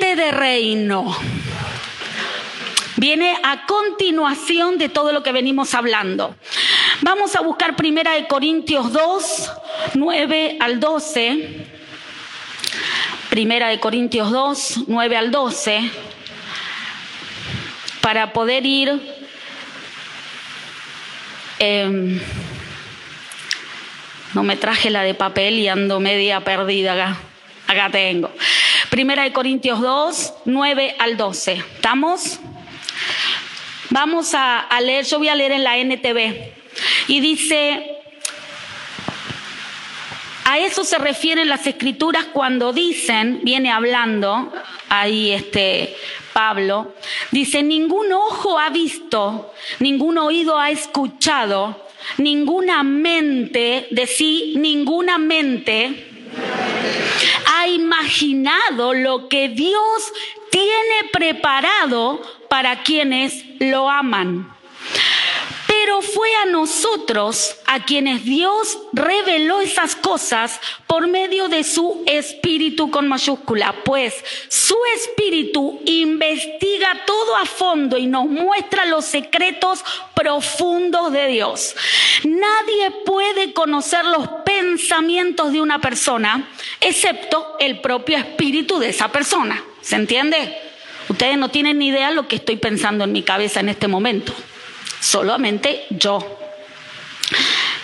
de reino. Viene a continuación de todo lo que venimos hablando. Vamos a buscar primera de Corintios 2, 9 al 12. Primera de Corintios 2, 9 al 12. Para poder ir eh, no me traje la de papel y ando media perdida acá. Acá tengo. Primera de Corintios 2, 9 al 12. ¿Estamos? Vamos a, leer, yo voy a leer en la NTV. Y dice, a eso se refieren las escrituras cuando dicen, viene hablando ahí este Pablo, dice, ningún ojo ha visto, ningún oído ha escuchado, ninguna mente, de sí, ninguna mente ha imaginado lo que Dios tiene preparado para quienes lo aman. Pero fue a nosotros a quienes Dios reveló esas cosas por medio de su espíritu con mayúscula, pues su espíritu investiga todo a fondo y nos muestra los secretos profundos de Dios. Nadie puede conocer los pensamientos de una persona excepto el propio espíritu de esa persona. ¿Se entiende? Ustedes no tienen ni idea lo que estoy pensando en mi cabeza en este momento solamente yo.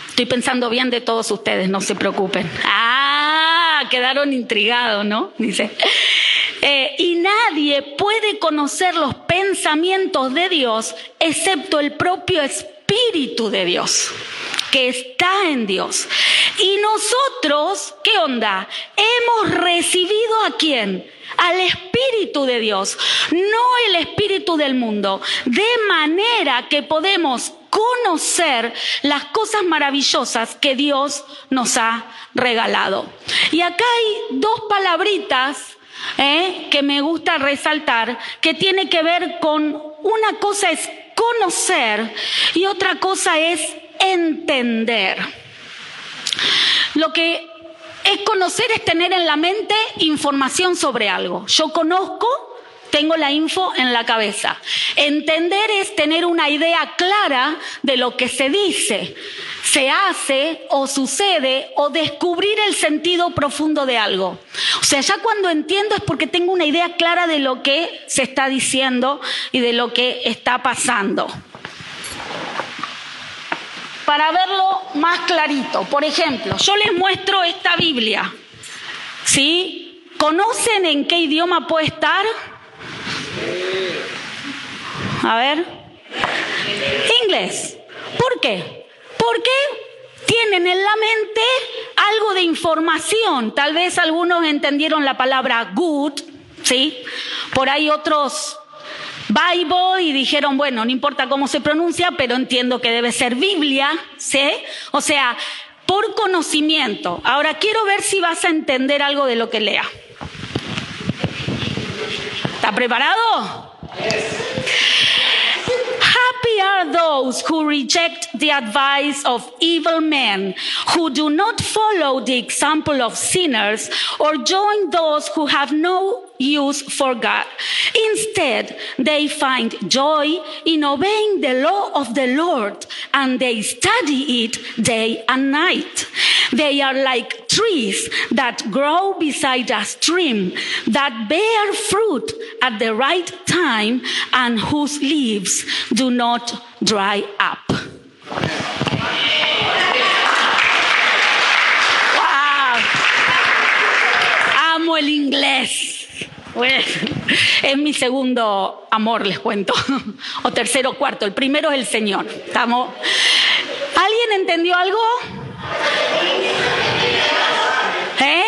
Estoy pensando bien de todos ustedes, no se preocupen. Ah, quedaron intrigados, ¿no? Dice. Eh, y nadie puede conocer los pensamientos de Dios excepto el propio Espíritu de Dios que está en Dios. Y nosotros, ¿qué onda? Hemos recibido a quién? Al Espíritu de Dios, no el Espíritu del mundo, de manera que podemos conocer las cosas maravillosas que Dios nos ha regalado. Y acá hay dos palabritas ¿eh? que me gusta resaltar, que tiene que ver con una cosa es conocer y otra cosa es entender. Lo que es conocer es tener en la mente información sobre algo. Yo conozco, tengo la info en la cabeza. Entender es tener una idea clara de lo que se dice, se hace o sucede o descubrir el sentido profundo de algo. O sea, ya cuando entiendo es porque tengo una idea clara de lo que se está diciendo y de lo que está pasando para verlo más clarito. Por ejemplo, yo les muestro esta Biblia. ¿Sí? ¿Conocen en qué idioma puede estar? A ver. Inglés. ¿Por qué? Porque tienen en la mente algo de información. Tal vez algunos entendieron la palabra good, ¿sí? Por ahí otros Bible y dijeron, bueno, no importa cómo se pronuncia, pero entiendo que debe ser Biblia, ¿sí? O sea, por conocimiento. Ahora quiero ver si vas a entender algo de lo que lea. ¿Está preparado? Happy are those who reject the advice of evil men, who do not follow the example of sinners, or join those who have no use for God. Instead, they find joy in obeying the law of the Lord and they study it day and night. They are like trees that grow beside a stream that bear fruit at the right time and whose leaves do not dry up. Wow. Amo el inglés. Es mi segundo amor, les cuento. O tercero cuarto. El primero es el Señor. ¿Estamos? ¿Alguien entendió algo? ¿Eh?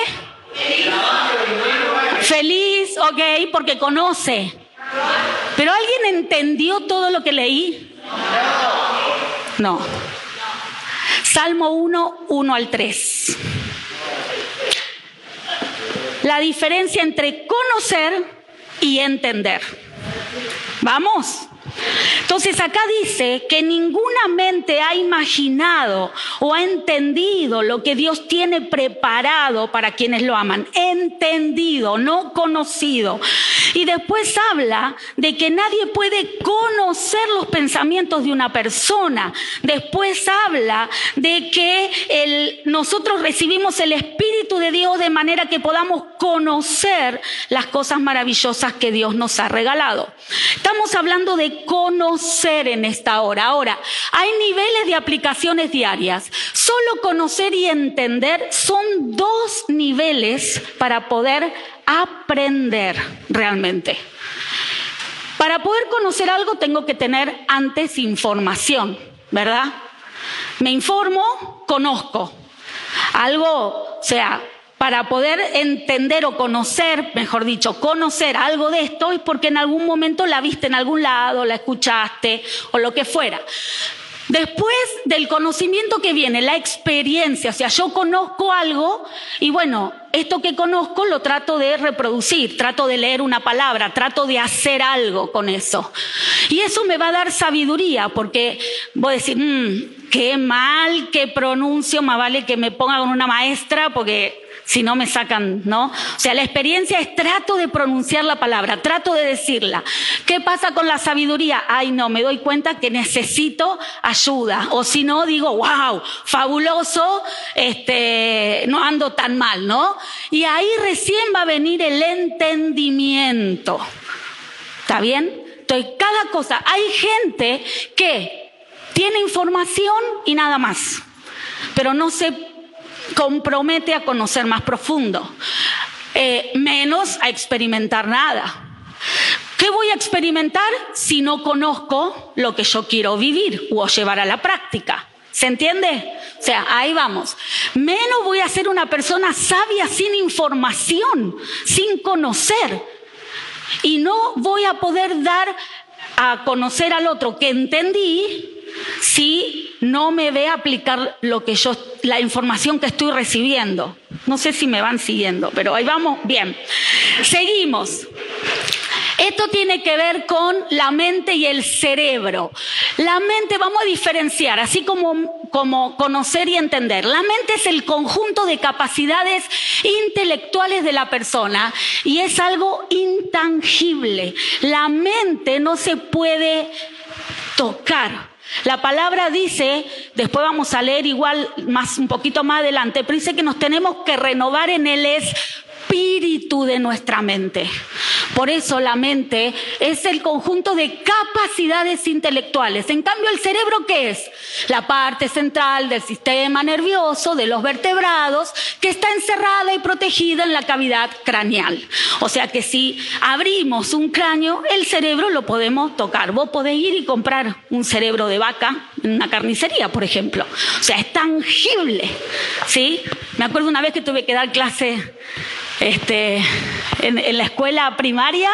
Feliz, ok, porque conoce. ¿Pero alguien entendió todo lo que leí? No. Salmo 1, 1 al 3 la diferencia entre conocer y entender. Vamos. Entonces acá dice que ninguna mente ha imaginado o ha entendido lo que Dios tiene preparado para quienes lo aman. Entendido, no conocido. Y después habla de que nadie puede conocer los pensamientos de una persona. Después habla de que nosotros recibimos el Espíritu de Dios de manera que podamos conocer las cosas maravillosas que Dios nos ha regalado. Estamos hablando de conocer en esta hora. Ahora, hay niveles de aplicaciones diarias. Solo conocer y entender son dos niveles para poder aprender realmente. Para poder conocer algo tengo que tener antes información, ¿verdad? Me informo, conozco. Algo, o sea, para poder entender o conocer, mejor dicho, conocer algo de esto es porque en algún momento la viste en algún lado, la escuchaste o lo que fuera. Después del conocimiento que viene, la experiencia, o sea, yo conozco algo y bueno, esto que conozco lo trato de reproducir, trato de leer una palabra, trato de hacer algo con eso. Y eso me va a dar sabiduría, porque voy a decir, mmm, qué mal que pronuncio, más vale que me ponga con una maestra, porque si no me sacan, ¿no? O sea, la experiencia es trato de pronunciar la palabra, trato de decirla. ¿Qué pasa con la sabiduría? Ay, no, me doy cuenta que necesito ayuda. O si no, digo, wow, fabuloso, este, no ando tan mal, ¿no? Y ahí recién va a venir el entendimiento. ¿Está bien? Entonces, cada cosa, hay gente que tiene información y nada más, pero no se compromete a conocer más profundo, eh, menos a experimentar nada. ¿Qué voy a experimentar si no conozco lo que yo quiero vivir o llevar a la práctica? ¿Se entiende? O sea, ahí vamos. Menos voy a ser una persona sabia sin información, sin conocer. Y no voy a poder dar a conocer al otro que entendí si no me ve aplicar lo que yo, la información que estoy recibiendo. No sé si me van siguiendo, pero ahí vamos bien. Seguimos. Esto tiene que ver con la mente y el cerebro. La mente, vamos a diferenciar, así como, como conocer y entender. La mente es el conjunto de capacidades intelectuales de la persona y es algo intangible. La mente no se puede tocar. La palabra dice, después vamos a leer igual más un poquito más adelante, pero dice que nos tenemos que renovar en el espíritu de nuestra mente. Por eso la mente es el conjunto de capacidades intelectuales. En cambio, el cerebro, ¿qué es? La parte central del sistema nervioso, de los vertebrados, que está encerrada y protegida en la cavidad craneal. O sea que si abrimos un cráneo, el cerebro lo podemos tocar. Vos podés ir y comprar un cerebro de vaca en una carnicería, por ejemplo. O sea, es tangible. ¿Sí? Me acuerdo una vez que tuve que dar clase este, en, la escuela primaria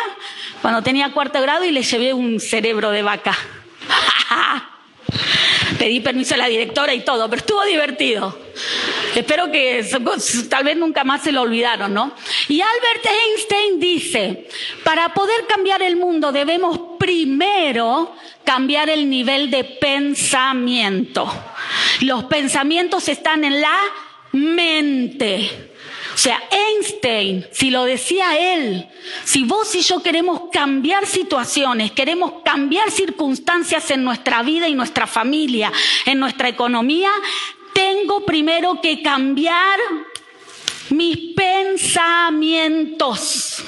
cuando tenía cuarto grado y le llevé un cerebro de vaca. Pedí permiso a la directora y todo, pero estuvo divertido. Espero que tal vez nunca más se lo olvidaron, ¿no? Y Albert Einstein dice, para poder cambiar el mundo debemos primero cambiar el nivel de pensamiento. Los pensamientos están en la mente. O sea, Einstein, si lo decía él, si vos y yo queremos cambiar situaciones, queremos cambiar circunstancias en nuestra vida y nuestra familia, en nuestra economía, tengo primero que cambiar mis pensamientos.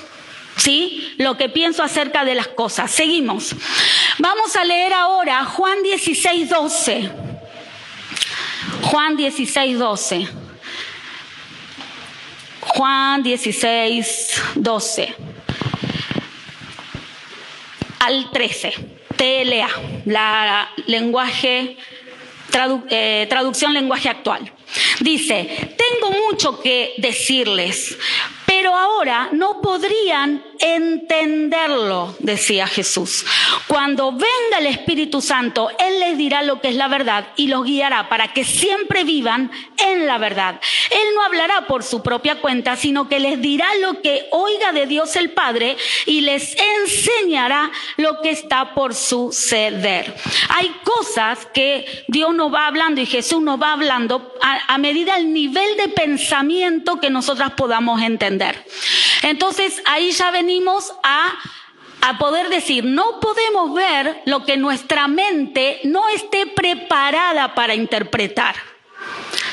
¿Sí? Lo que pienso acerca de las cosas. Seguimos. Vamos a leer ahora Juan 16, 12. Juan 16, 12. Juan 16, 12 al 13, TLA, la lenguaje, eh, traducción lenguaje actual. Dice, tengo mucho que decirles, pero ahora no podrían entenderlo, decía Jesús. Cuando venga el Espíritu Santo, Él les dirá lo que es la verdad y los guiará para que siempre vivan en la verdad. Él no hablará por su propia cuenta, sino que les dirá lo que oiga de Dios el Padre y les enseñará lo que está por suceder. Hay cosas que Dios nos va hablando y Jesús nos va hablando a, a medida del nivel de pensamiento que nosotras podamos entender. Entonces ahí ya ven venimos a a poder decir, no podemos ver lo que nuestra mente no esté preparada para interpretar.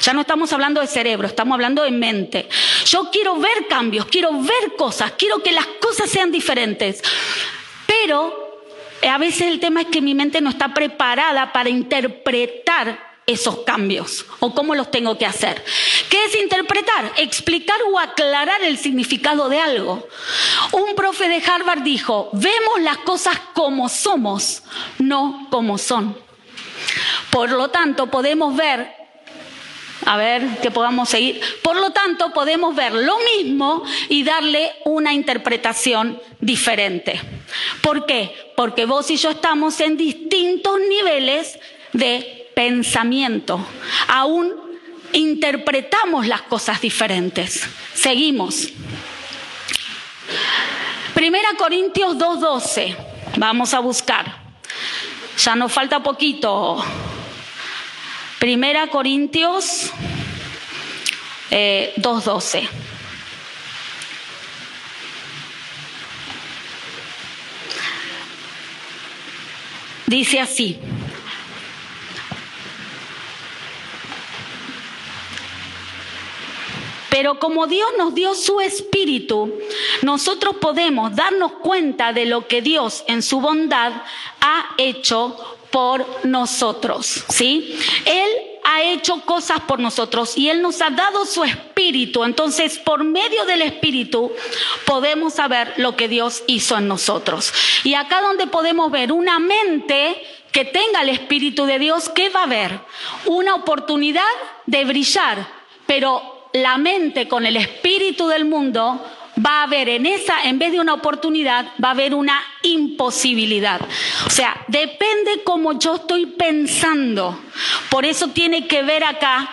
Ya no estamos hablando de cerebro, estamos hablando de mente. Yo quiero ver cambios, quiero ver cosas, quiero que las cosas sean diferentes. Pero eh, a veces el tema es que mi mente no está preparada para interpretar esos cambios o cómo los tengo que hacer. ¿Qué es interpretar? Explicar o aclarar el significado de algo. Un profe de Harvard dijo, vemos las cosas como somos, no como son. Por lo tanto, podemos ver a ver que podamos seguir. Por lo tanto, podemos ver lo mismo y darle una interpretación diferente. ¿Por qué? Porque vos y yo estamos en distintos niveles de pensamiento. Aún interpretamos las cosas diferentes. Seguimos. Primera Corintios 2.12. Vamos a buscar. Ya nos falta poquito. Primera Corintios 2.12. Eh, Dice así. Pero como Dios nos dio su espíritu, nosotros podemos darnos cuenta de lo que Dios en su bondad ha hecho por nosotros, ¿sí? Él ha hecho cosas por nosotros y Él nos ha dado su espíritu. Entonces, por medio del espíritu podemos saber lo que Dios hizo en nosotros. Y acá donde podemos ver una mente que tenga el espíritu de Dios, ¿qué va a haber? Una oportunidad de brillar, pero la mente con el espíritu del mundo va a haber en esa, en vez de una oportunidad, va a haber una imposibilidad. O sea, depende cómo yo estoy pensando. Por eso tiene que ver acá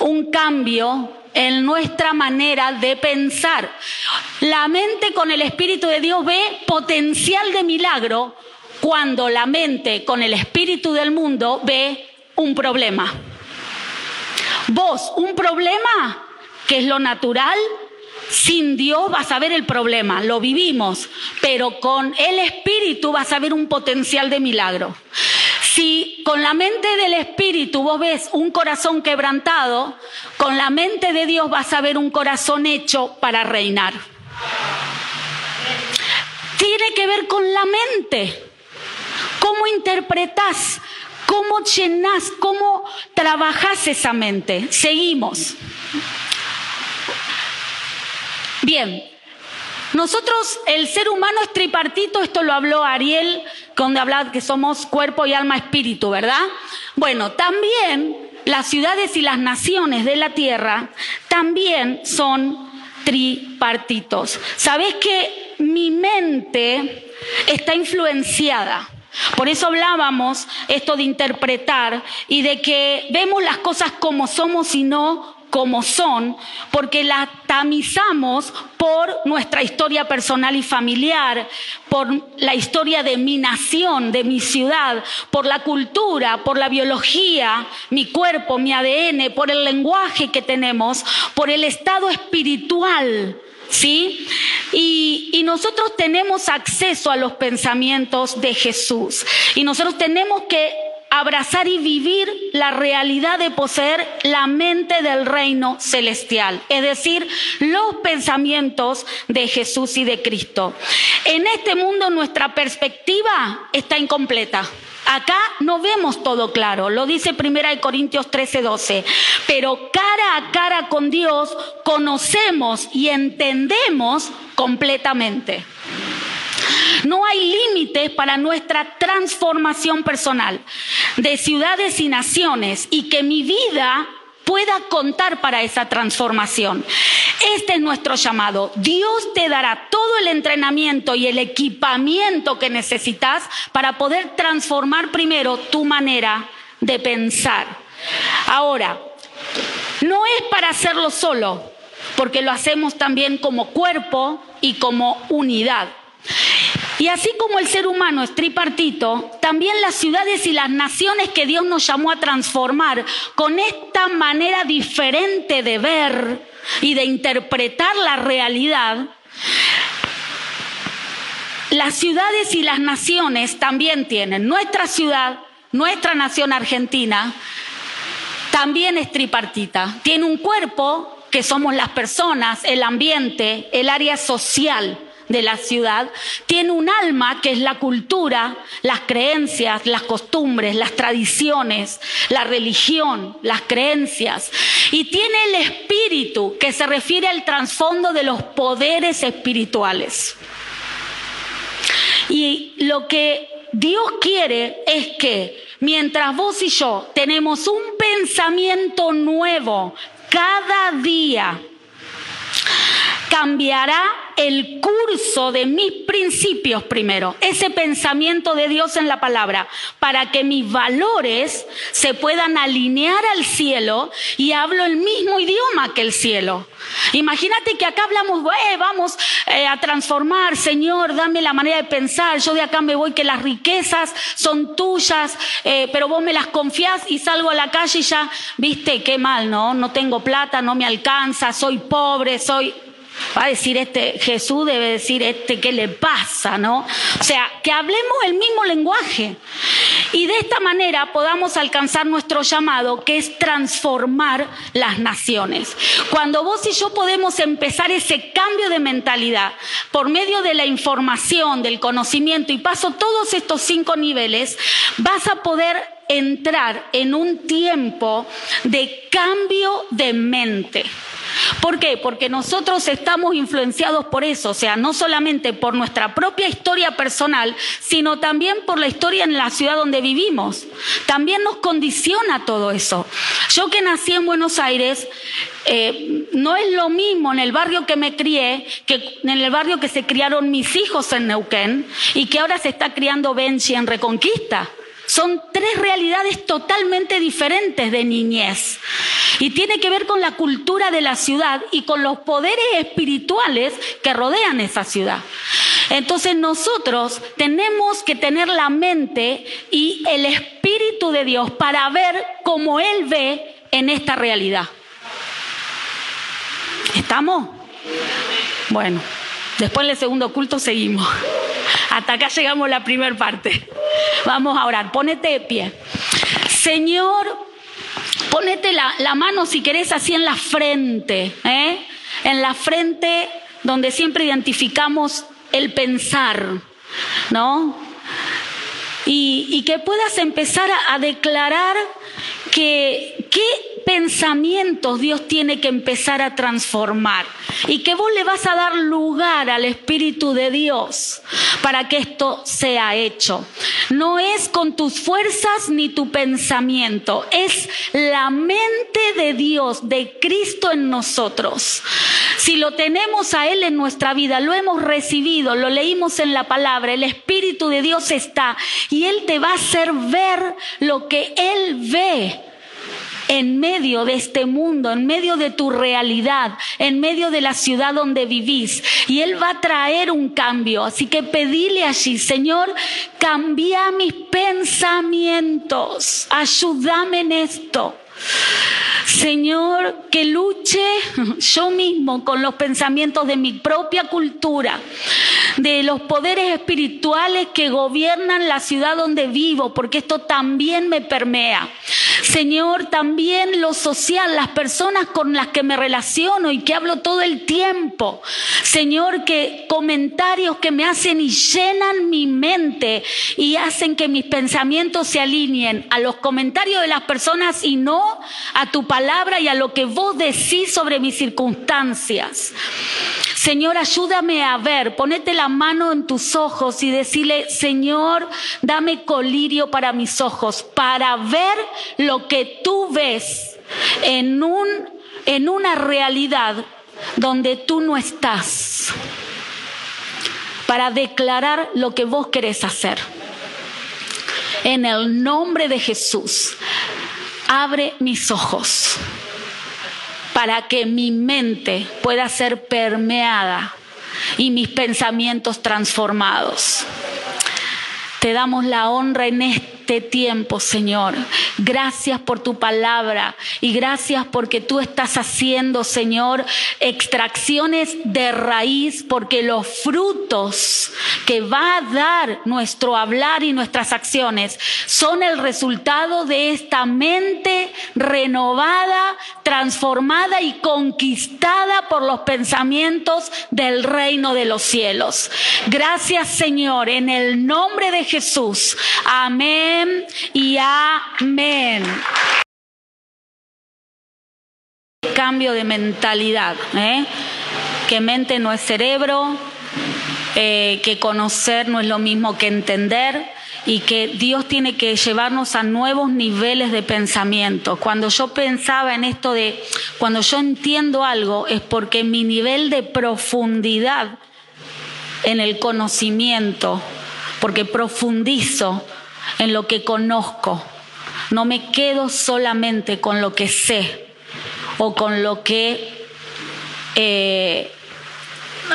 un cambio en nuestra manera de pensar. La mente con el Espíritu de Dios ve potencial de milagro cuando la mente con el Espíritu del mundo ve un problema. Vos, un problema, que es lo natural, sin Dios vas a ver el problema, lo vivimos, pero con el Espíritu vas a ver un potencial de milagro. Si con la mente del Espíritu vos ves un corazón quebrantado, con la mente de Dios vas a ver un corazón hecho para reinar. Tiene que ver con la mente. ¿Cómo interpretás? ¿Cómo llenás? ¿Cómo trabajás esa mente? Seguimos. Bien, nosotros, el ser humano es tripartito, esto lo habló Ariel, cuando hablaba que somos cuerpo y alma espíritu, ¿verdad? Bueno, también las ciudades y las naciones de la tierra también son tripartitos. ¿Sabés que mi mente está influenciada? Por eso hablábamos esto de interpretar y de que vemos las cosas como somos y no como son, porque las tamizamos por nuestra historia personal y familiar, por la historia de mi nación, de mi ciudad, por la cultura, por la biología, mi cuerpo, mi ADN, por el lenguaje que tenemos, por el estado espiritual. ¿Sí? Y, y, nosotros tenemos acceso a los pensamientos de Jesús. Y nosotros tenemos que abrazar y vivir la realidad de poseer la mente del reino celestial, es decir, los pensamientos de Jesús y de Cristo. En este mundo nuestra perspectiva está incompleta. Acá no vemos todo claro, lo dice Primera de Corintios 13, 12, pero cara a cara con Dios conocemos y entendemos completamente. No hay límites para nuestra transformación personal de ciudades y naciones y que mi vida pueda contar para esa transformación. Este es nuestro llamado. Dios te dará todo el entrenamiento y el equipamiento que necesitas para poder transformar primero tu manera de pensar. Ahora, no es para hacerlo solo, porque lo hacemos también como cuerpo y como unidad. Y así como el ser humano es tripartito, también las ciudades y las naciones que Dios nos llamó a transformar con esta manera diferente de ver y de interpretar la realidad, Las ciudades y las naciones también tienen. Nuestra ciudad, nuestra nación argentina, también es tripartita. Tiene un cuerpo, que somos las personas, el ambiente, el área social de la ciudad, tiene un alma que es la cultura, las creencias, las costumbres, las tradiciones, la religión, las creencias, y tiene el espíritu que se refiere al trasfondo de los poderes espirituales. Y lo que Dios quiere es que mientras vos y yo tenemos un pensamiento nuevo cada día, cambiará el curso de mis principios primero, ese pensamiento de Dios en la palabra, para que mis valores se puedan alinear al cielo y hablo el mismo idioma que el cielo. Imagínate que acá hablamos, eh, vamos a transformar, Señor, dame la manera de pensar, yo de acá me voy, que las riquezas son tuyas, eh, pero vos me las confías y salgo a la calle y ya, viste, qué mal, ¿no? No tengo plata, no me alcanza, soy pobre, soy... Va a decir este, Jesús debe decir este, ¿qué le pasa? ¿No? O sea, que hablemos el mismo lenguaje y de esta manera podamos alcanzar nuestro llamado, que es transformar las naciones. Cuando vos y yo podemos empezar ese cambio de mentalidad por medio de la información, del conocimiento y paso todos estos cinco niveles, vas a poder entrar en un tiempo de cambio de mente. ¿Por qué? Porque nosotros estamos influenciados por eso, o sea, no solamente por nuestra propia historia personal, sino también por la historia en la ciudad donde vivimos. También nos condiciona todo eso. Yo que nací en Buenos Aires, eh, no es lo mismo en el barrio que me crié que en el barrio que se criaron mis hijos en Neuquén y que ahora se está criando Benji en Reconquista. Son tres realidades totalmente diferentes de niñez. Y tiene que ver con la cultura de la ciudad y con los poderes espirituales que rodean esa ciudad. Entonces nosotros tenemos que tener la mente y el Espíritu de Dios para ver cómo Él ve en esta realidad. ¿Estamos? Bueno, después del segundo culto seguimos. Hasta acá llegamos la primera parte. Vamos a orar. Ponete de pie. Señor, ponete la, mano si querés así en la frente. ¿eh? En la frente donde siempre identificamos el pensar, ¿no? Y, que puedas empezar a, a declarar que qué pensamientos Dios tiene que empezar a transformar y que vos le vas a dar lugar al Espíritu de Dios para que esto sea hecho. No es con tus fuerzas ni tu pensamiento, es la mente de Dios, de Cristo en nosotros. Si lo tenemos a Él en nuestra vida, lo hemos recibido, lo leímos en la palabra, el Espíritu de Dios está y Él te va a hacer ver lo que Él ve en medio de este mundo, en medio de tu realidad, en medio de la ciudad donde vivís. Y Él va a traer un cambio. Así que pedile allí, Señor, cambia mis pensamientos, ayúdame en esto. Señor, que luche yo mismo con los pensamientos de mi propia cultura, de los poderes espirituales que gobiernan la ciudad donde vivo, porque esto también me permea. Señor, también lo social, las personas con las que me relaciono y que hablo todo el tiempo. Señor, que comentarios que me hacen y llenan mi mente y hacen que mis pensamientos se alineen a los comentarios de las personas y no a tu palabra y a lo que vos decís sobre mis circunstancias. Señor, ayúdame a ver, ponete la mano en tus ojos y decirle, Señor, dame colirio para mis ojos, para ver lo que tú ves en, un, en una realidad donde tú no estás, para declarar lo que vos querés hacer. En el nombre de Jesús, abre mis ojos para que mi mente pueda ser permeada y mis pensamientos transformados. Te damos la honra en este este tiempo, Señor. Gracias por tu palabra y gracias porque tú estás haciendo, Señor, extracciones de raíz, porque los frutos que va a dar nuestro hablar y nuestras acciones son el resultado de esta mente renovada, transformada y conquistada por los pensamientos del reino de los cielos. Gracias, Señor, en el nombre de Jesús. Amén y amén. Cambio de mentalidad, ¿eh? que mente no es cerebro, eh, que conocer no es lo mismo que entender y que Dios tiene que llevarnos a nuevos niveles de pensamiento. Cuando yo pensaba en esto de, cuando yo entiendo algo, es porque mi nivel de profundidad en el conocimiento, porque profundizo en lo que conozco. No me quedo solamente con lo que sé o con lo que eh,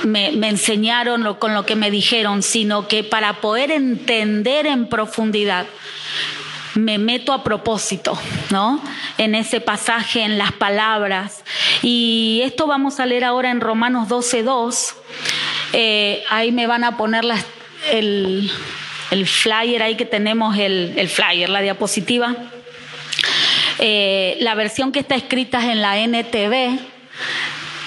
me, enseñaron o con lo que me dijeron, sino que para poder entender en profundidad, me meto a propósito, ¿no? En ese pasaje, en las palabras. Y esto vamos a leer ahora en Romanos 12.2. Eh, ahí me van a poner el, flyer, ahí que tenemos el, flyer, la diapositiva. Eh, la versión que está escrita en la NTV.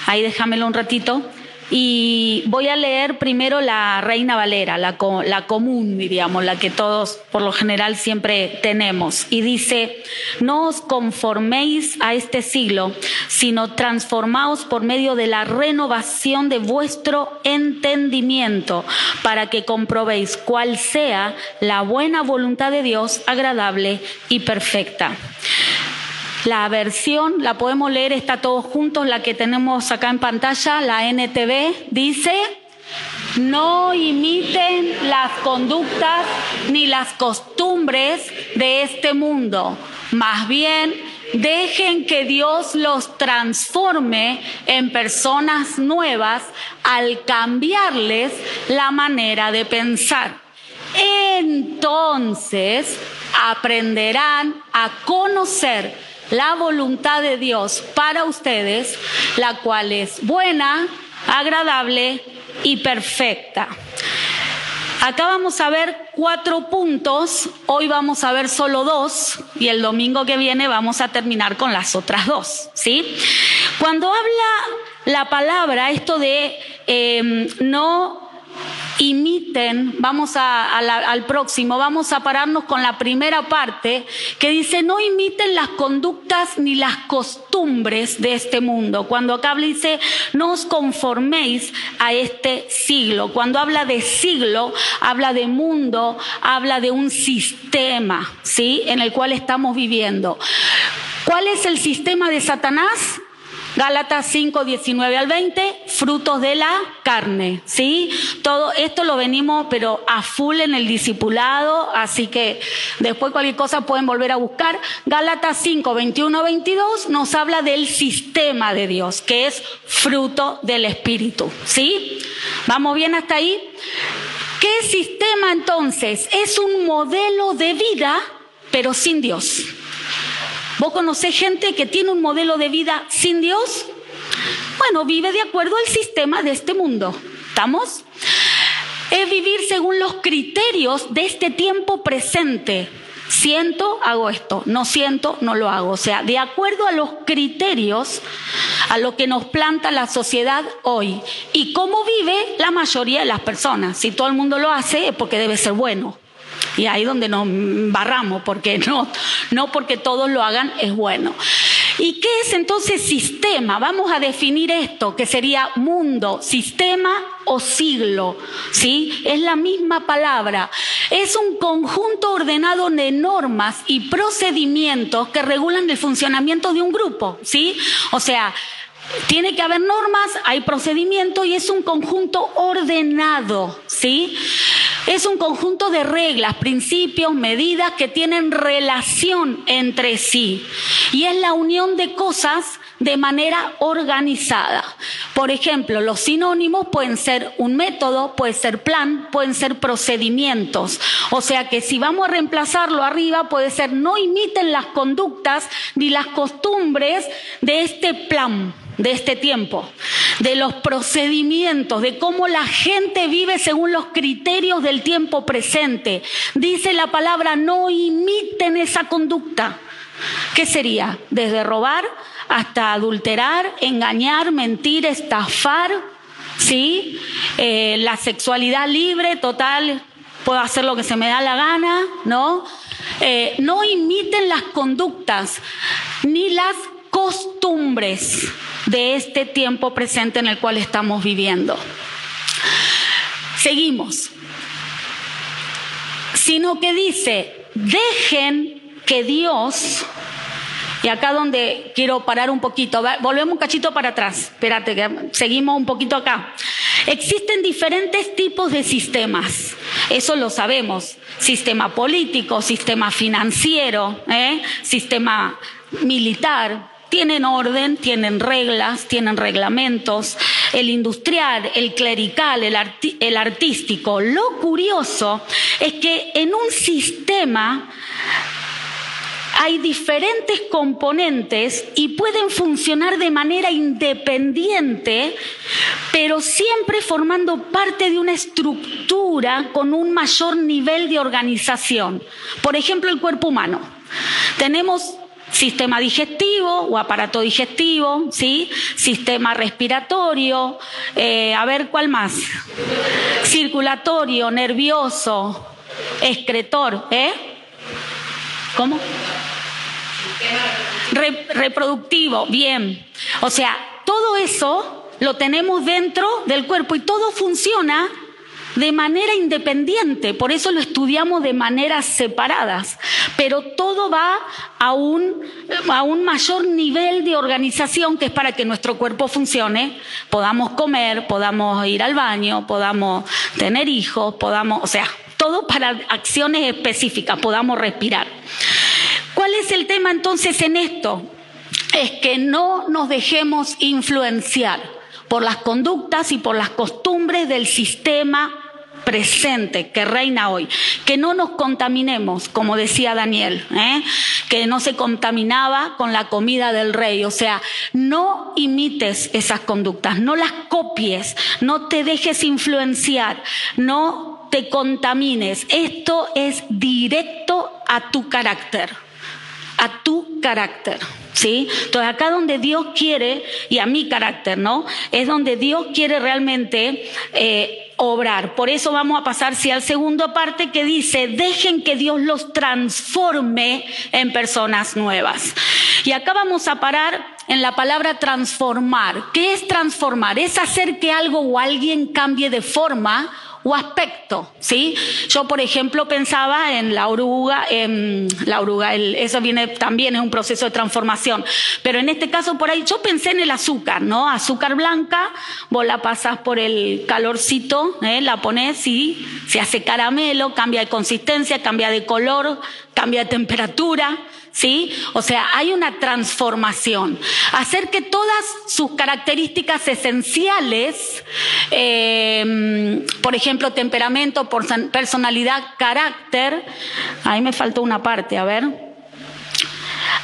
Ahí déjamelo un ratito. Y voy a leer primero la Reina Valera, la, la, común, diríamos, la que todos por lo general siempre tenemos. Y dice, no os conforméis a este siglo, sino transformaos por medio de la renovación de vuestro entendimiento, para que comprobéis cuál sea la buena voluntad de Dios, agradable y perfecta. La versión, la podemos leer, está todos juntos, la que tenemos acá en pantalla, la NTV, dice, no imiten las conductas ni las costumbres de este mundo, más bien dejen que Dios los transforme en personas nuevas al cambiarles la manera de pensar. Entonces aprenderán a conocer la voluntad de Dios para ustedes, la cual es buena, agradable y perfecta. Acá vamos a ver cuatro puntos, hoy vamos a ver solo dos y el domingo que viene vamos a terminar con las otras dos, ¿sí? Cuando habla la palabra, esto de eh, no imiten, vamos al próximo, vamos a pararnos con la primera parte que dice, no imiten las conductas ni las costumbres de este mundo. Cuando acá dice, no os conforméis a este siglo. Cuando habla de siglo, habla de mundo, habla de un sistema, ¿sí? En el cual estamos viviendo. ¿Cuál es el sistema de Satanás? Gálatas 5, 19 al 20, frutos de la carne, ¿sí? Todo esto lo venimos, pero a full en el discipulado, así que después cualquier cosa pueden volver a buscar. Gálatas 5, 21, 22 nos habla del sistema de Dios, que es fruto del Espíritu, ¿sí? ¿Vamos bien hasta ahí? ¿Qué sistema entonces? Es un modelo de vida, pero sin Dios. ¿Vos conocés gente que tiene un modelo de vida sin Dios? Bueno, vive de acuerdo al sistema de este mundo. ¿Estamos? Es vivir según los criterios de este tiempo presente. Siento, hago esto. No siento, no lo hago. O sea, de acuerdo a los criterios, a lo que nos planta la sociedad hoy. Y cómo vive la mayoría de las personas. Si todo el mundo lo hace es porque debe ser bueno. Y ahí donde nos barramos, porque no, no porque todos lo hagan es bueno. ¿Y qué es entonces sistema? Vamos a definir esto, que sería mundo, sistema o siglo, ¿sí? Es la misma palabra. Es un conjunto ordenado de normas y procedimientos que regulan el funcionamiento de un grupo, ¿sí? O sea, tiene que haber normas, hay procedimiento y es un conjunto ordenado, ¿sí? Es un conjunto de reglas, principios, medidas que tienen relación entre sí. Y es la unión de cosas de manera organizada. Por ejemplo, los sinónimos pueden ser un método, puede ser plan, pueden ser procedimientos. O sea que si vamos a reemplazarlo arriba, puede ser no imiten las conductas ni las costumbres de este plan de este tiempo, de los procedimientos, de cómo la gente vive según los criterios del tiempo presente. Dice la palabra, no imiten esa conducta. ¿Qué sería? Desde robar hasta adulterar, engañar, mentir, estafar, ¿sí? Eh, la sexualidad libre, total, puedo hacer lo que se me da la gana, ¿no? Eh, no imiten las conductas ni las costumbres de este tiempo presente en el cual estamos viviendo. Seguimos. Sino que dice, dejen que Dios, y acá donde quiero parar un poquito, volvemos un cachito para atrás, espérate, seguimos un poquito acá. Existen diferentes tipos de sistemas, eso lo sabemos, sistema político, sistema financiero, ¿eh? sistema militar, tienen orden, tienen reglas, tienen reglamentos, el industrial, el clerical, el, artístico. Lo curioso es que en un sistema hay diferentes componentes y pueden funcionar de manera independiente, pero siempre formando parte de una estructura con un mayor nivel de organización. Por ejemplo, el cuerpo humano. Tenemos sistema digestivo o aparato digestivo, ¿sí? Sistema respiratorio, eh, a ver cuál más. Circulatorio, nervioso, excretor, ¿eh? ¿Cómo? reproductivo, bien. O sea, todo eso lo tenemos dentro del cuerpo y todo funciona de manera independiente, por eso lo estudiamos de maneras separadas, pero todo va a un, a un mayor nivel de organización que es para que nuestro cuerpo funcione, podamos comer, podamos ir al baño, podamos tener hijos, podamos, o sea, todo para acciones específicas, podamos respirar. ¿Cuál es el tema entonces en esto? Es que no nos dejemos influenciar por las conductas y por las costumbres del sistema presente que reina hoy, que no nos contaminemos, como decía Daniel, ¿eh? que no se contaminaba con la comida del rey, o sea, no imites esas conductas, no las copies, no te dejes influenciar, no te contamines, esto es directo a tu carácter, a tu carácter. ¿Sí? Entonces acá donde Dios quiere, y a mi carácter, ¿no? Es donde Dios quiere realmente eh, obrar. Por eso vamos a pasar si al segundo parte que dice, dejen que Dios los transforme en personas nuevas. Y acá vamos a parar en la palabra transformar. ¿Qué es transformar? Es hacer que algo o alguien cambie de forma o aspecto, ¿sí? Yo, por ejemplo, pensaba en la oruga, en la oruga, eso viene también, es un proceso de transformación, pero en este caso por ahí, yo pensé en el azúcar, ¿no? Azúcar blanca, vos la pasas por el calorcito, ¿eh? la pones y se hace caramelo, cambia de consistencia, cambia de color, cambia de temperatura, ¿sí? O sea, hay una transformación. Hacer que todas sus características esenciales, em, por ejemplo, temperamento, personalidad, carácter, ahí me faltó una parte, a ver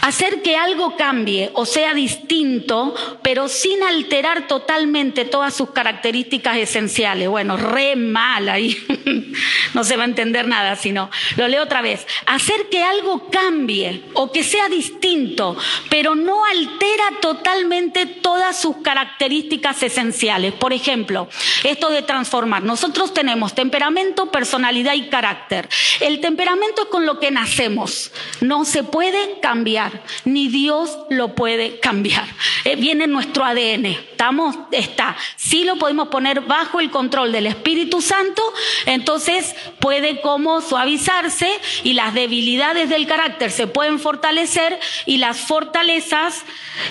hacer que algo cambie o sea distinto, pero sin alterar totalmente todas sus características esenciales. Bueno, re mal ahí, no se va a entender nada, sino lo leo otra vez. Hacer que algo cambie o que sea distinto, pero no altera totalmente todas sus características esenciales. Por ejemplo, esto de transformar. Nosotros tenemos temperamento, personalidad y carácter. El temperamento es con lo que nacemos, no se puede cambiar ni Dios lo puede cambiar. Eh, viene en nuestro ADN, estamos, está. Si lo podemos poner bajo el control del Espíritu Santo, entonces puede como suavizarse y las debilidades del carácter se pueden fortalecer y las fortalezas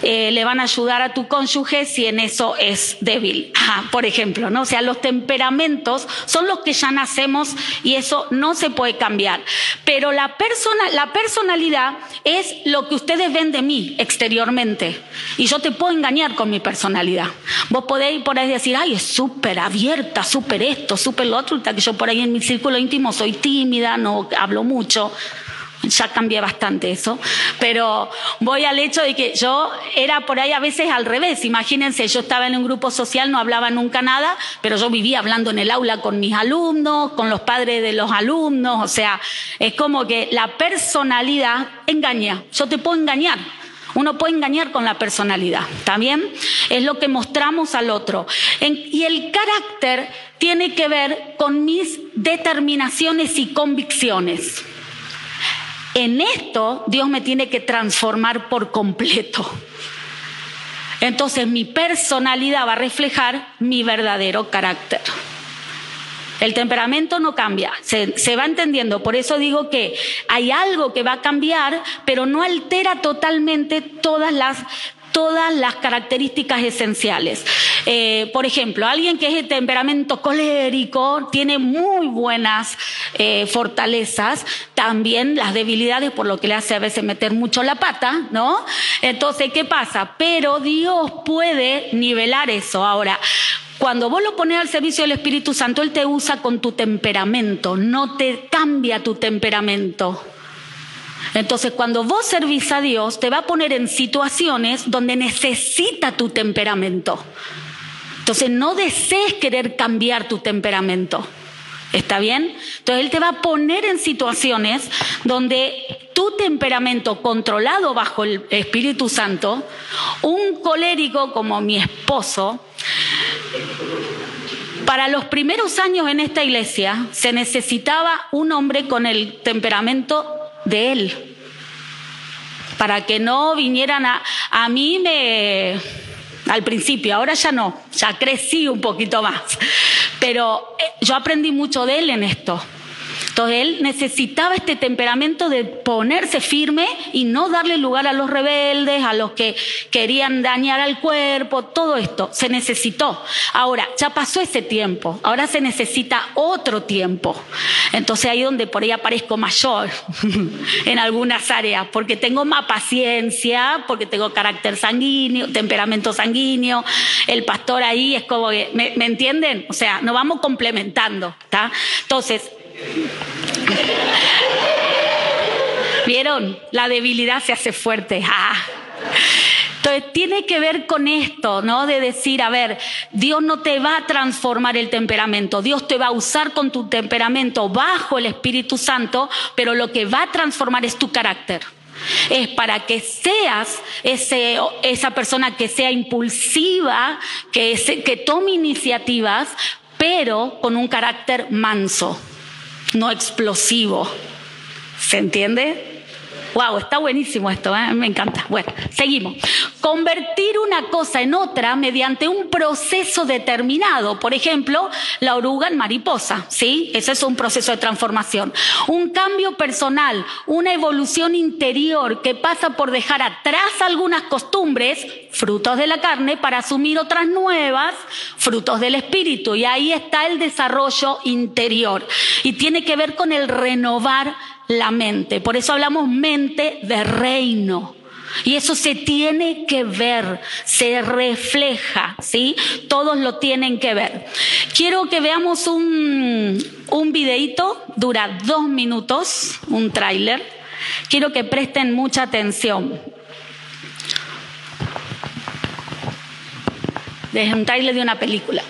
eh, le van a ayudar a tu cónyuge si en eso es débil. por ejemplo, ¿no? O sea, los temperamentos son los que ya nacemos y eso no se puede cambiar. Pero la, persona, la personalidad es lo que ustedes ven de mí exteriormente. Y yo te puedo engañar con mi personalidad. Vos podéis por ahí decir, ay, es súper abierta, súper esto, súper lo otro, que yo por ahí en mi círculo íntimo soy tímida, no hablo mucho ya cambié bastante eso, pero voy al hecho de que yo era por ahí a veces al revés. Imagínense, yo estaba en un grupo social, no hablaba nunca nada, pero yo vivía hablando en el aula con mis alumnos, con los padres de los alumnos, o sea, es como que la personalidad engaña. Yo te puedo engañar. Uno puede engañar con la personalidad, ¿está bien? Es lo que mostramos al otro. y el carácter tiene que ver con mis determinaciones y convicciones. En esto Dios me tiene que transformar por completo. Entonces mi personalidad va a reflejar mi verdadero carácter. El temperamento no cambia, se, va entendiendo. Por eso digo que hay algo que va a cambiar, pero no altera totalmente todas las todas las características esenciales. Eh, por ejemplo, alguien que es de temperamento colérico tiene muy buenas eh, fortalezas, también las debilidades, por lo que le hace a veces meter mucho la pata, ¿no? Entonces, ¿qué pasa? Pero Dios puede nivelar eso. Ahora, cuando vos lo pones al servicio del Espíritu Santo, Él te usa con tu temperamento, no te cambia tu temperamento. Entonces, cuando vos servís a Dios, te va a poner en situaciones donde necesita tu temperamento. Entonces, no desees querer cambiar tu temperamento. ¿Está bien? Entonces, Él te va a poner en situaciones donde tu temperamento controlado bajo el Espíritu Santo, un colérico como mi esposo, para los primeros años en esta iglesia se necesitaba un hombre con el temperamento de Él. Para que no vinieran a... A mí me... Al principio, ahora ya no, ya crecí un poquito más. Pero eh, yo aprendí mucho de Él en esto. Entonces él necesitaba este temperamento de ponerse firme y no darle lugar a los rebeldes, a los que querían dañar al cuerpo, todo esto se necesitó. Ahora, ya pasó ese tiempo, ahora se necesita otro tiempo. Entonces ahí donde por ahí aparezco mayor en algunas áreas, porque tengo más paciencia, porque tengo carácter sanguíneo, temperamento sanguíneo, el pastor ahí es como que, ¿me, ¿me entienden? O sea, nos vamos complementando, ¿está? Entonces, ¿Vieron? La debilidad se hace fuerte. Ah. Entonces tiene que ver con esto, ¿no? De decir, a ver, Dios no te va a transformar el temperamento, Dios te va a usar con tu temperamento bajo el Espíritu Santo, pero lo que va a transformar es tu carácter. Es para que seas esa persona que sea impulsiva, que tome iniciativas, pero con un carácter manso no explosivo. ¿Se entiende? Wow, está buenísimo esto, ¿eh? me encanta. Bueno, seguimos. Convertir una cosa en otra mediante un proceso determinado. Por ejemplo, la oruga en mariposa, ¿sí? Ese es un proceso de transformación. Un cambio personal, una evolución interior que pasa por dejar atrás algunas costumbres, frutos de la carne, para asumir otras nuevas, frutos del espíritu. Y ahí está el desarrollo interior. Y tiene que ver con el renovar la mente. Por eso hablamos mente de reino. Y eso se tiene que ver, se refleja, ¿sí? Todos lo tienen que ver. Quiero que veamos un, un videito, dura dos minutos, un tráiler. Quiero que presten mucha atención. Es un tráiler de una película.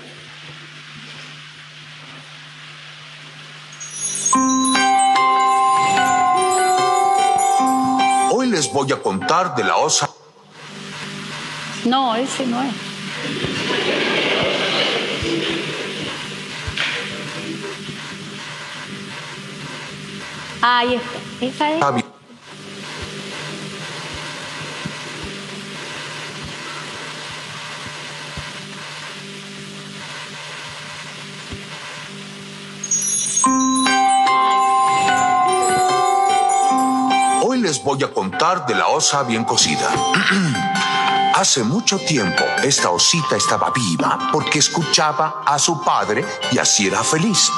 Les voy a contar de la osa. No, ese no es. Ahí está. Esa es. Hoy voy a contar de la osa bien cocida. Hace mucho tiempo esta osita estaba viva porque escuchaba a su padre y así era feliz.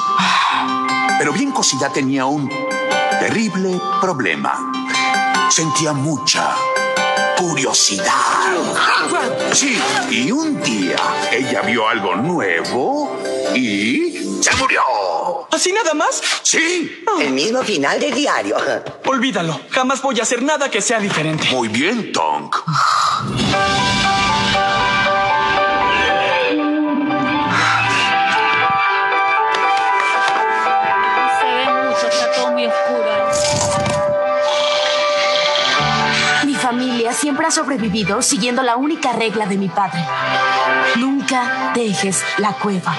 Pero bien cocida tenía un terrible problema. Sentía mucha curiosidad. Sí, y un día ella vio algo nuevo y se murió. ¿Así nada más? Sí, El mismo final de diario. Olvídalo. Jamás voy a hacer nada que sea diferente. muy bien, Tonk. No se ve mucho, está todo muy oscuro. Mi familia siempre ha sobrevivido siguiendo la única regla de mi padre. Nunca dejes la cueva.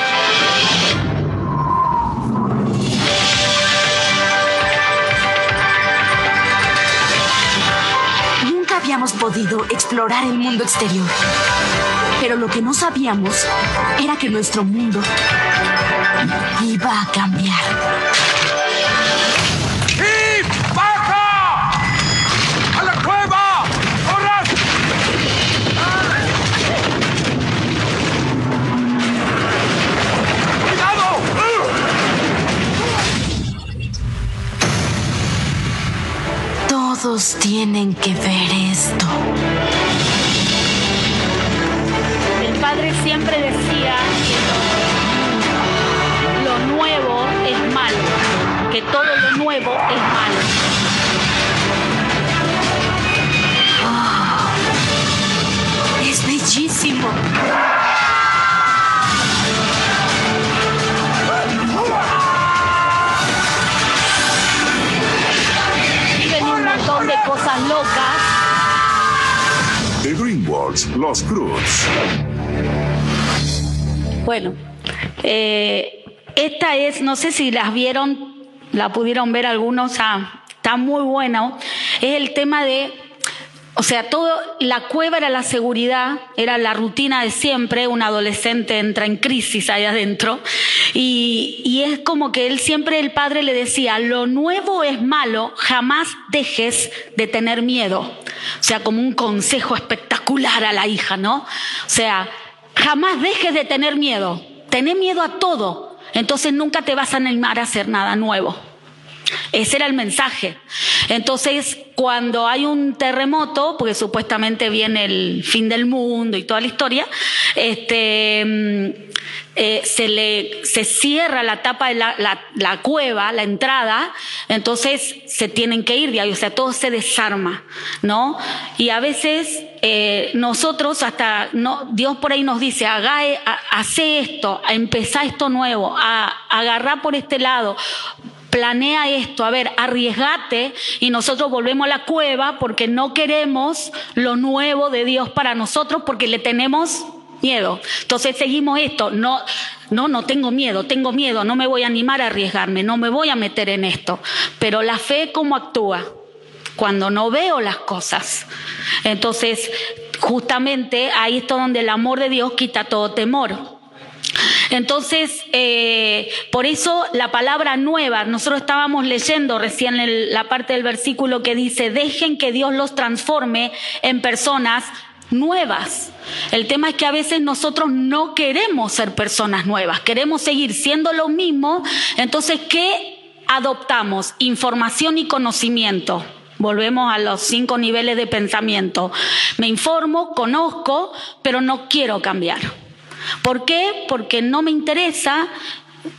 Podido explorar el mundo exterior. Pero lo que no sabíamos era que nuestro mundo iba a cambiar. Todos tienen que ver esto. El padre siempre decía que lo, lo nuevo es malo, que todo lo nuevo es malo. Es Los Cruz. Bueno, eh, esta es, no sé si las vieron, la pudieron ver algunos, ah, está muy bueno. Es el tema de, o sea, todo, la cueva era la seguridad, era la rutina de siempre, un adolescente entra en crisis ahí adentro, y, y es como que él siempre, el padre le decía, lo nuevo es malo, jamás dejes de tener miedo. O sea, como un consejo espectacular a la hija, ¿no? O sea, Jamás dejes de tener miedo. Tener miedo a todo. Entonces nunca te vas a animar a hacer nada nuevo. Ese era el mensaje. Entonces, cuando hay un terremoto, porque supuestamente viene el fin del mundo y toda la historia, este, mm, eh, se le se cierra la tapa de la, la- cueva, la entrada, entonces se tienen que ir de ahí, o sea, todo se desarma, ¿no? Y a veces eh, nosotros hasta Dios por ahí nos dice, haga, ha- hace esto, empezá esto nuevo, a, agarrá por este lado, planea esto, a ver, arriesgate y nosotros volvemos a la cueva porque no queremos lo nuevo de Dios para nosotros porque le tenemos miedo. Entonces seguimos esto, no, no, no tengo miedo, tengo miedo, no me voy a animar a arriesgarme, no me voy a meter en esto. Pero la fe, ¿cómo actúa? Cuando no veo las cosas. Entonces, justamente ahí está donde el amor de Dios quita todo temor. Entonces, eh, por eso la palabra nueva, nosotros estábamos leyendo recién la parte del versículo que dice, dejen que Dios los transforme en personas nuevas. El tema es que a veces nosotros no queremos ser personas nuevas, queremos seguir siendo lo mismo. Entonces, ¿qué adoptamos? Información y conocimiento. Volvemos a los cinco niveles de pensamiento. Me informo, conozco, pero no quiero cambiar. ¿Por qué? Porque no me interesa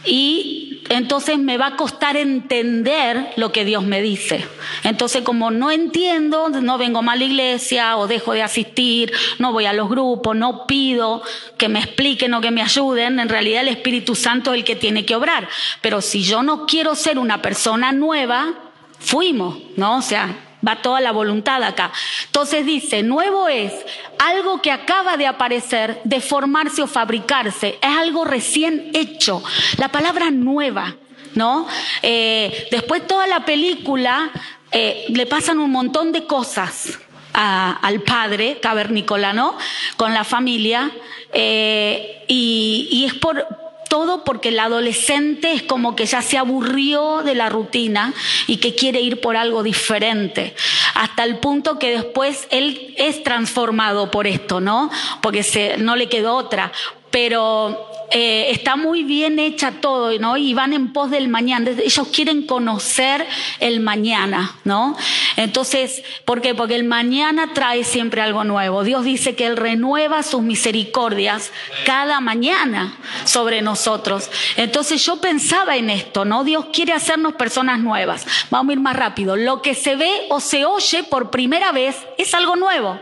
y entonces me va a costar entender lo que Dios me dice. Entonces, como no entiendo, no vengo más a la iglesia o dejo de asistir, no voy a los grupos, no pido que me expliquen o que me ayuden, en realidad el Espíritu Santo es el que tiene que obrar. Pero si yo no quiero ser una persona nueva, fuimos, ¿no? O sea, va toda la voluntad acá. Entonces dice, nuevo es algo que acaba de aparecer, de formarse o fabricarse, es algo recién hecho. La palabra nueva, ¿no? Eh, después toda la película eh, le pasan un montón de cosas al padre cavernícola, ¿no? Con la familia. eh, y es por, todo porque el adolescente es como que ya se aburrió de la rutina y que quiere ir por algo diferente, hasta el punto que después él es transformado por esto, ¿no? Porque se, no le quedó otra. Pero eh, está muy bien hecha todo, ¿no? Y van en pos del mañana. Ellos quieren conocer el mañana, ¿no? Entonces, ¿por qué? Porque el mañana trae siempre algo nuevo. Dios dice que Él renueva sus misericordias cada mañana sobre nosotros. Entonces yo pensaba en esto, ¿no? Dios quiere hacernos personas nuevas. Vamos a ir más rápido. Lo que se ve o se oye por primera vez es algo nuevo.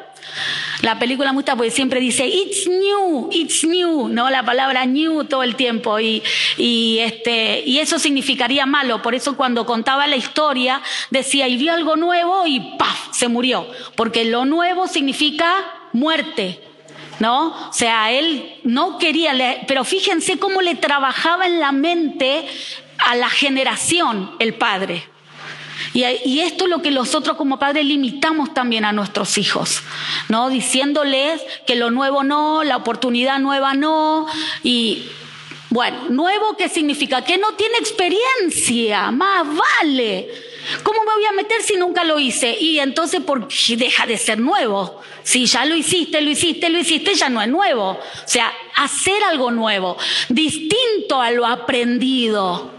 La película me gusta porque siempre dice, it's new, it's new, ¿no? La palabra new todo el tiempo y, y, este, y eso significaría malo. Por eso cuando contaba la historia decía, y vio algo nuevo y ¡paf! se murió. Porque lo nuevo significa muerte, ¿no? O sea, él no quería, pero fíjense cómo le trabajaba en la mente a la generación el padre. Y, esto es lo que nosotros como padres limitamos también a nuestros hijos, ¿no? Diciéndoles que lo nuevo no, la oportunidad nueva no. Y bueno, nuevo qué significa? Que no tiene experiencia, más vale. ¿Cómo me voy a meter si nunca lo hice? Y entonces, ¿por qué deja de ser nuevo? Si ya lo hiciste, lo hiciste, lo hiciste, ya no es nuevo. O sea, hacer algo nuevo, distinto a lo aprendido.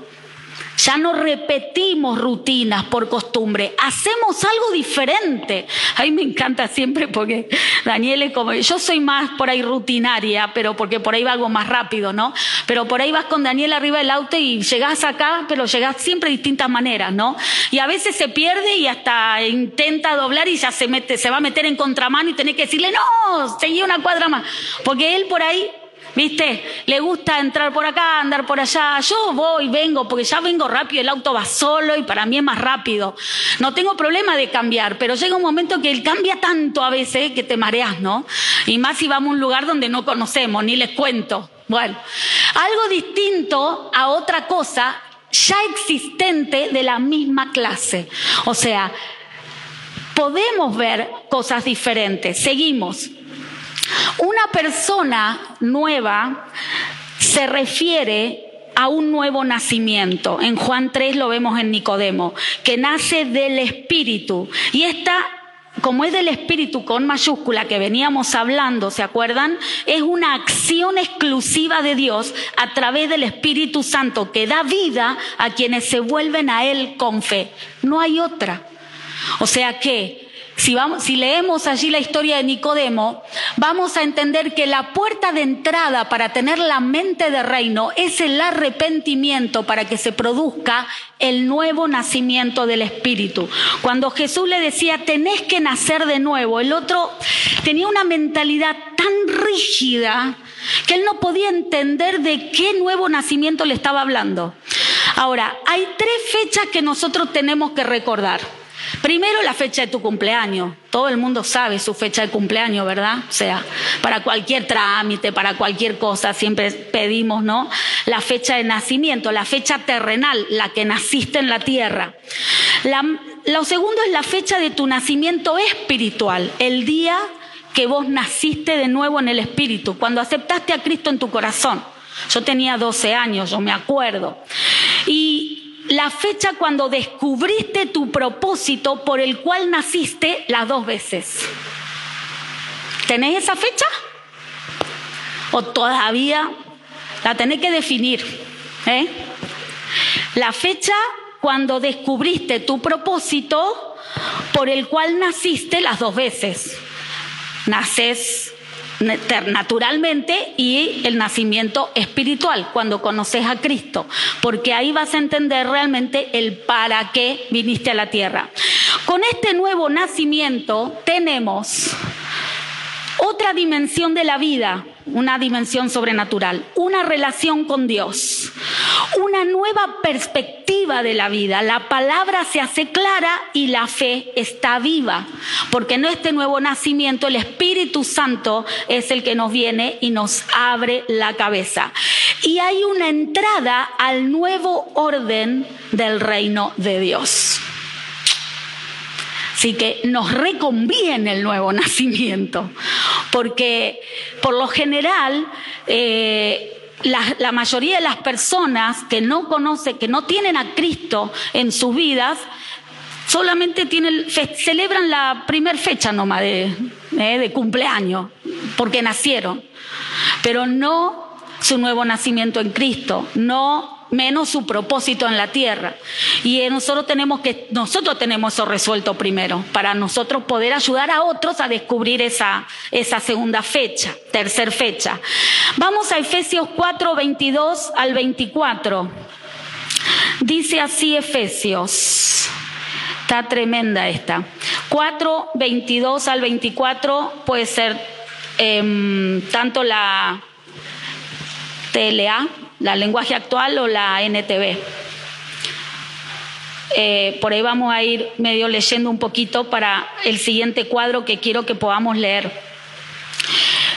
Ya no repetimos rutinas por costumbre, hacemos algo diferente. A mí me encanta siempre porque Daniel es como, yo soy más por ahí rutinaria, pero porque por ahí va algo más rápido, ¿no? Pero por ahí vas con Daniel arriba del auto y llegás acá, pero llegás siempre de distintas maneras, ¿no? Y a veces se pierde y hasta intenta doblar y ya se mete, se va a meter en contramano y tenés que decirle, no, seguí una cuadra más. Porque él por ahí ¿Viste? Le gusta entrar por acá, andar por allá. Yo voy, vengo, porque ya vengo rápido, el auto va solo y para mí es más rápido. No tengo problema de cambiar, pero llega un momento que él cambia tanto a veces que te mareas, ¿no? Y más si vamos a un lugar donde no conocemos, ni les cuento. Bueno, algo distinto a otra cosa ya existente de la misma clase. O sea, podemos ver cosas diferentes. Seguimos. Una persona nueva se refiere a un nuevo nacimiento. En Juan 3 lo vemos en Nicodemo, que nace del Espíritu. Y esta, como es del Espíritu con mayúscula que veníamos hablando, ¿se acuerdan? Es una acción exclusiva de Dios a través del Espíritu Santo que da vida a quienes se vuelven a Él con fe. No hay otra. O sea que si, leemos allí la historia de Nicodemo, vamos a entender que la puerta de entrada para tener la mente de reino es el arrepentimiento para que se produzca el nuevo nacimiento del Espíritu. Cuando Jesús le decía, tenés que nacer de nuevo, el otro tenía una mentalidad tan rígida que él no podía entender de qué nuevo nacimiento le estaba hablando. Ahora, hay tres fechas que nosotros tenemos que recordar. Primero la fecha de tu cumpleaños. Todo el mundo sabe su fecha de cumpleaños, ¿verdad? O sea, para cualquier trámite, para cualquier cosa, siempre pedimos, ¿no? La fecha de nacimiento, la fecha terrenal, la que naciste en la tierra. lo segundo es la fecha de tu nacimiento espiritual, el día que vos naciste de nuevo en el espíritu, cuando aceptaste a Cristo en tu corazón. Yo tenía 12 años, yo me acuerdo. Y la fecha cuando descubriste tu propósito por el cual naciste las dos veces. ¿Tenés esa fecha? ¿O todavía la tenés que definir? ¿eh? La fecha cuando descubriste tu propósito por el cual naciste las dos veces. Naces naturalmente y el nacimiento espiritual cuando conoces a Cristo, porque ahí vas a entender realmente el para qué viniste a la tierra. Con este nuevo nacimiento tenemos otra dimensión de la vida, una dimensión sobrenatural, una relación con Dios, una nueva perspectiva de la vida. La palabra se hace clara y la fe está viva, porque en este nuevo nacimiento el Espíritu Santo es el que nos viene y nos abre la cabeza. Y hay una entrada al nuevo orden del reino de Dios. Así que nos reconviene el nuevo nacimiento, porque por lo general eh, la, mayoría de las personas que no conocen, que no tienen a Cristo en sus vidas, solamente celebran la primer fecha nomás de, eh, de cumpleaños, porque nacieron, pero no su nuevo nacimiento en Cristo, no menos su propósito en la tierra. Y nosotros tenemos que, nosotros tenemos eso resuelto primero, para nosotros poder ayudar a otros a descubrir esa, esa segunda fecha, tercer fecha. Vamos a Efesios 4, 22 al 24. Dice así Efesios. Está tremenda esta. 4, 22 al 24 puede ser em, tanto la TLA, la lenguaje actual o la NTV. Eh, por ahí vamos a ir medio leyendo un poquito para el siguiente cuadro que quiero que podamos leer.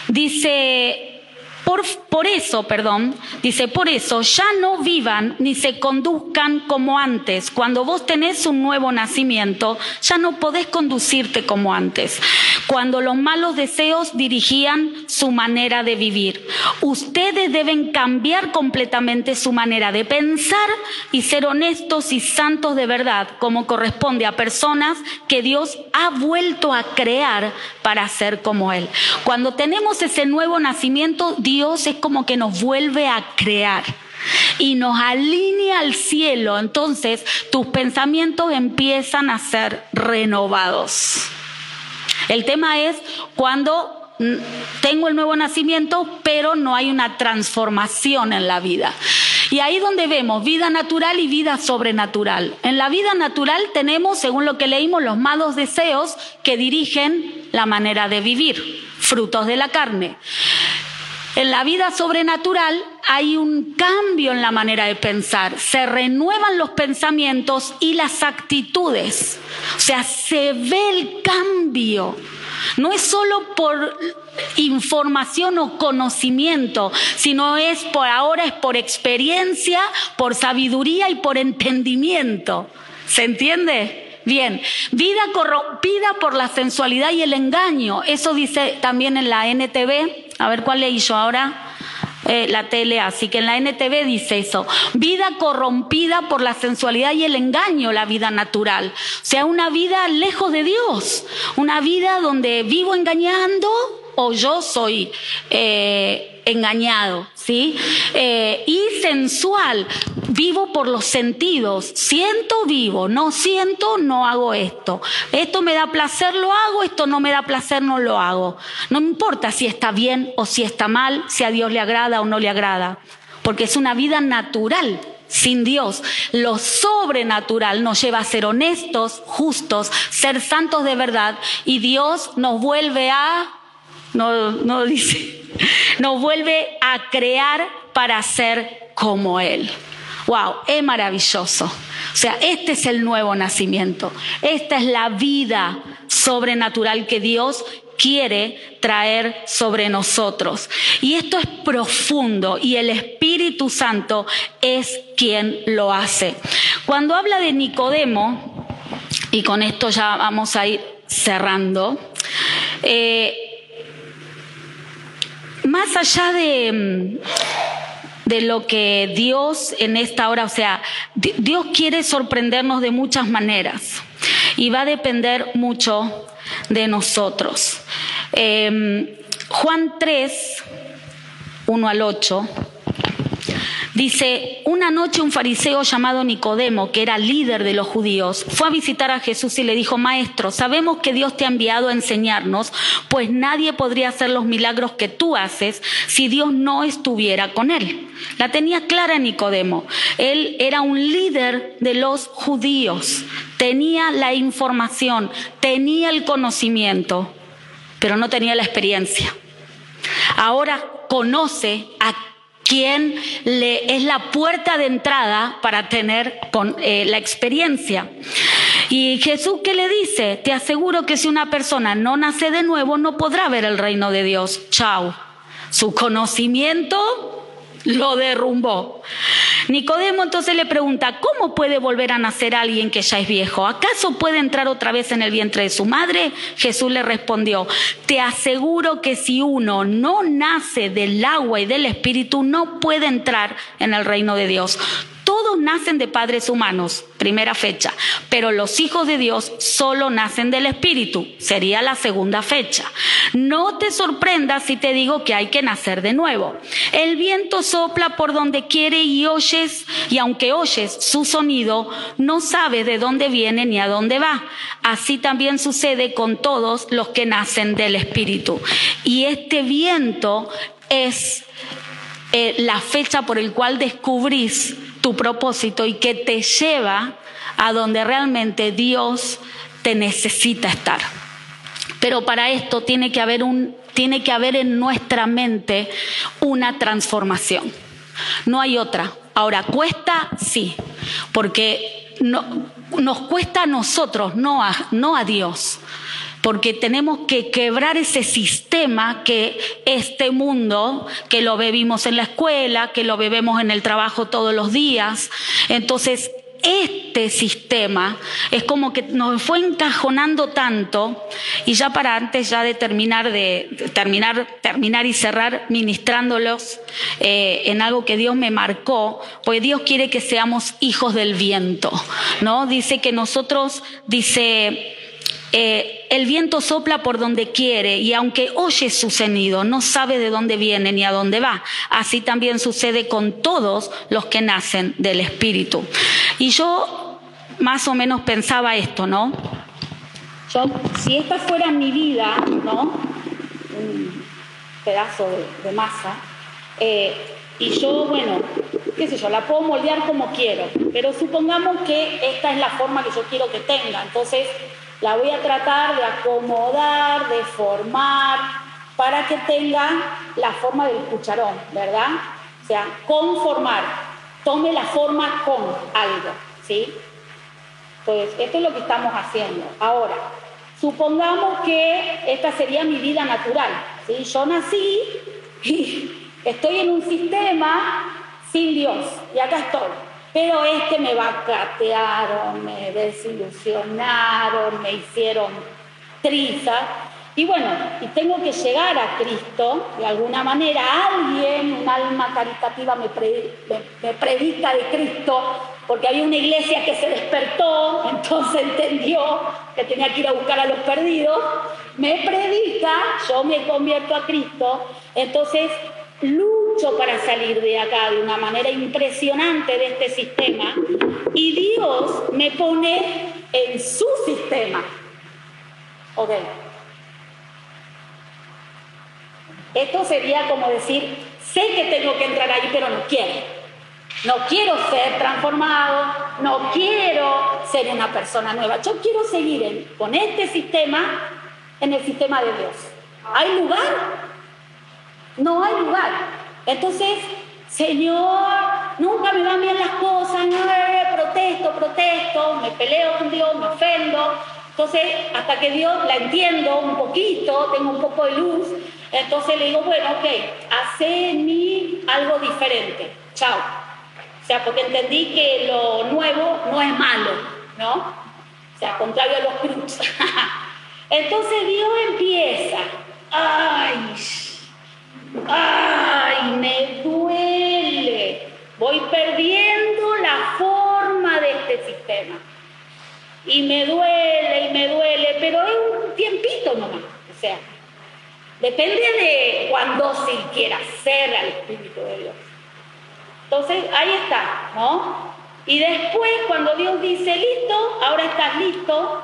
Dice, por, por eso, perdón, dice, por eso ya no vivan ni se conduzcan como antes. Cuando vos tenés un nuevo nacimiento, ya no podés conducirte como antes. Cuando los malos deseos dirigían su manera de vivir. Ustedes deben cambiar completamente su manera de pensar y ser honestos y santos de verdad, como corresponde a personas que Dios ha vuelto a crear para ser como Él. Cuando tenemos ese nuevo nacimiento, Dios es como que nos vuelve a crear y nos alinea al cielo. Entonces tus pensamientos empiezan a ser renovados. El tema es cuando tengo el nuevo nacimiento, pero no hay una transformación en la vida. Y ahí donde vemos vida natural y vida sobrenatural. En la vida natural tenemos, según lo que leímos, los malos deseos que dirigen la manera de vivir, frutos de la carne. En la vida sobrenatural hay un cambio en la manera de pensar, se renuevan los pensamientos y las actitudes, o sea, se ve el cambio. No es solo por información o conocimiento, sino es por ahora es por experiencia, por sabiduría y por entendimiento. ¿Se entiende? Bien, vida corrompida por la sensualidad y el engaño. Eso dice también en la NTV. A ver cuál leí yo ahora. Eh, la tele, así que en la NTV dice eso, vida corrompida por la sensualidad y el engaño, la vida natural. O sea, una vida lejos de Dios, una vida donde vivo engañando o yo soy eh, engañado, ¿sí? Eh, y sensual, vivo por los sentidos, siento vivo, no siento, no hago esto. Esto me da placer, lo hago, esto no me da placer, no lo hago. No me importa si está bien o si está mal, si a Dios le agrada o no le agrada, porque es una vida natural. Sin Dios, lo sobrenatural nos lleva a ser honestos, justos, ser santos de verdad y Dios nos vuelve a no, dice, nos vuelve a crear para ser como Él. Wow, es maravilloso. O sea, este es el nuevo nacimiento. Esta es la vida sobrenatural que Dios quiere traer sobre nosotros. Y esto es profundo y el Espíritu Santo es quien lo hace. Cuando habla de Nicodemo, y con esto ya vamos a ir cerrando, eh, más allá de, de lo que Dios en esta hora, o sea, Di- Dios quiere sorprendernos de muchas maneras y va a depender mucho de nosotros. Eh, Juan 3, 1 al 8. Dice, una noche un fariseo llamado Nicodemo, que era líder de los judíos, fue a visitar a Jesús y le dijo, Maestro, sabemos que Dios te ha enviado a enseñarnos, pues nadie podría hacer los milagros que tú haces si Dios no estuviera con él. La tenía clara Nicodemo. Él era un líder de los judíos, tenía la información, tenía el conocimiento, pero no tenía la experiencia. Ahora conoce a quien le es la puerta de entrada para tener con, eh, la experiencia. Y Jesús qué le dice, te aseguro que si una persona no nace de nuevo no podrá ver el reino de Dios. Chao. Su conocimiento lo derrumbó. Nicodemo entonces le pregunta, ¿cómo puede volver a nacer alguien que ya es viejo? ¿Acaso puede entrar otra vez en el vientre de su madre? Jesús le respondió, te aseguro que si uno no nace del agua y del espíritu, no puede entrar en el reino de Dios. Todos nacen de padres humanos, primera fecha, pero los hijos de Dios solo nacen del Espíritu, sería la segunda fecha. No te sorprendas si te digo que hay que nacer de nuevo. El viento sopla por donde quiere y oyes, y aunque oyes su sonido, no sabes de dónde viene ni a dónde va. Así también sucede con todos los que nacen del Espíritu. Y este viento es eh, la fecha por el cual descubrís tu propósito y que te lleva a donde realmente Dios te necesita estar. Pero para esto tiene que haber un tiene que haber en nuestra mente una transformación. No hay otra. Ahora, cuesta, sí, porque no, nos cuesta a nosotros, no a, no a Dios porque tenemos que quebrar ese sistema que este mundo, que lo bebimos en la escuela, que lo bebemos en el trabajo todos los días. Entonces, este sistema es como que nos fue encajonando tanto y ya para antes ya de terminar de, terminar terminar y cerrar ministrándolos eh, en algo que Dios me marcó pues Dios quiere que seamos hijos del viento no dice que nosotros dice eh, el viento sopla por donde quiere y aunque oye su sonido, no sabe de dónde viene ni a dónde va. Así también sucede con todos los que nacen del Espíritu. Y yo más o menos pensaba esto, ¿no? Si esta fuera mi vida, ¿no? Un pedazo de, masa, eh, y yo, bueno, qué sé yo, la puedo moldear como quiero, pero supongamos que esta es la forma que yo quiero que tenga. Entonces, la voy a tratar de acomodar, de formar, para que tenga la forma del cucharón, ¿verdad? O sea, conformar, tome la forma con algo, ¿sí? Entonces, esto es lo que estamos haciendo. Ahora, supongamos que esta sería mi vida natural, ¿sí? Yo nací y estoy en un sistema sin Dios, y acá estoy pero este me vacatearon, me desilusionaron, me hicieron triza. Y bueno, y tengo que llegar a Cristo, de alguna manera, alguien, un alma caritativa me, predica de Cristo, porque había una iglesia que se despertó, entonces entendió que tenía que ir a buscar a los perdidos, me predica, yo me convierto a Cristo, entonces lucho para salir de acá de una manera impresionante de este sistema y Dios me pone en su sistema. Ok. Esto sería como decir, sé que tengo que entrar ahí, pero no quiero. No quiero ser transformado, no quiero ser una persona nueva. Yo quiero seguir con este sistema en el sistema de Dios. ¿Hay lugar? No hay lugar. Entonces, Señor, nunca me van bien las cosas, no, protesto, protesto, me peleo con Dios, me ofendo. Entonces, hasta que Dios la entiendo un poquito, tengo un poco de luz, entonces le digo, bueno, ok, hace en mí algo diferente. Chao. O sea, porque entendí que lo nuevo no es malo, ¿no? O sea, contrario a los cruz. entonces Dios empieza, ay, ¡Ay, me duele! Voy perdiendo la forma de este sistema. Y me duele, y me duele, pero es un tiempito nomás. O sea, depende de cuándo si quiera ser al Espíritu de Dios. Entonces, ahí está, ¿no? Y después, cuando Dios dice, listo, ahora estás listo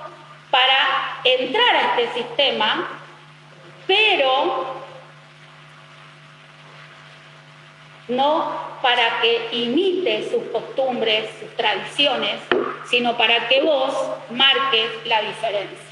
para entrar a este sistema, pero no para que imite sus costumbres, sus tradiciones, sino para que vos marques la diferencia.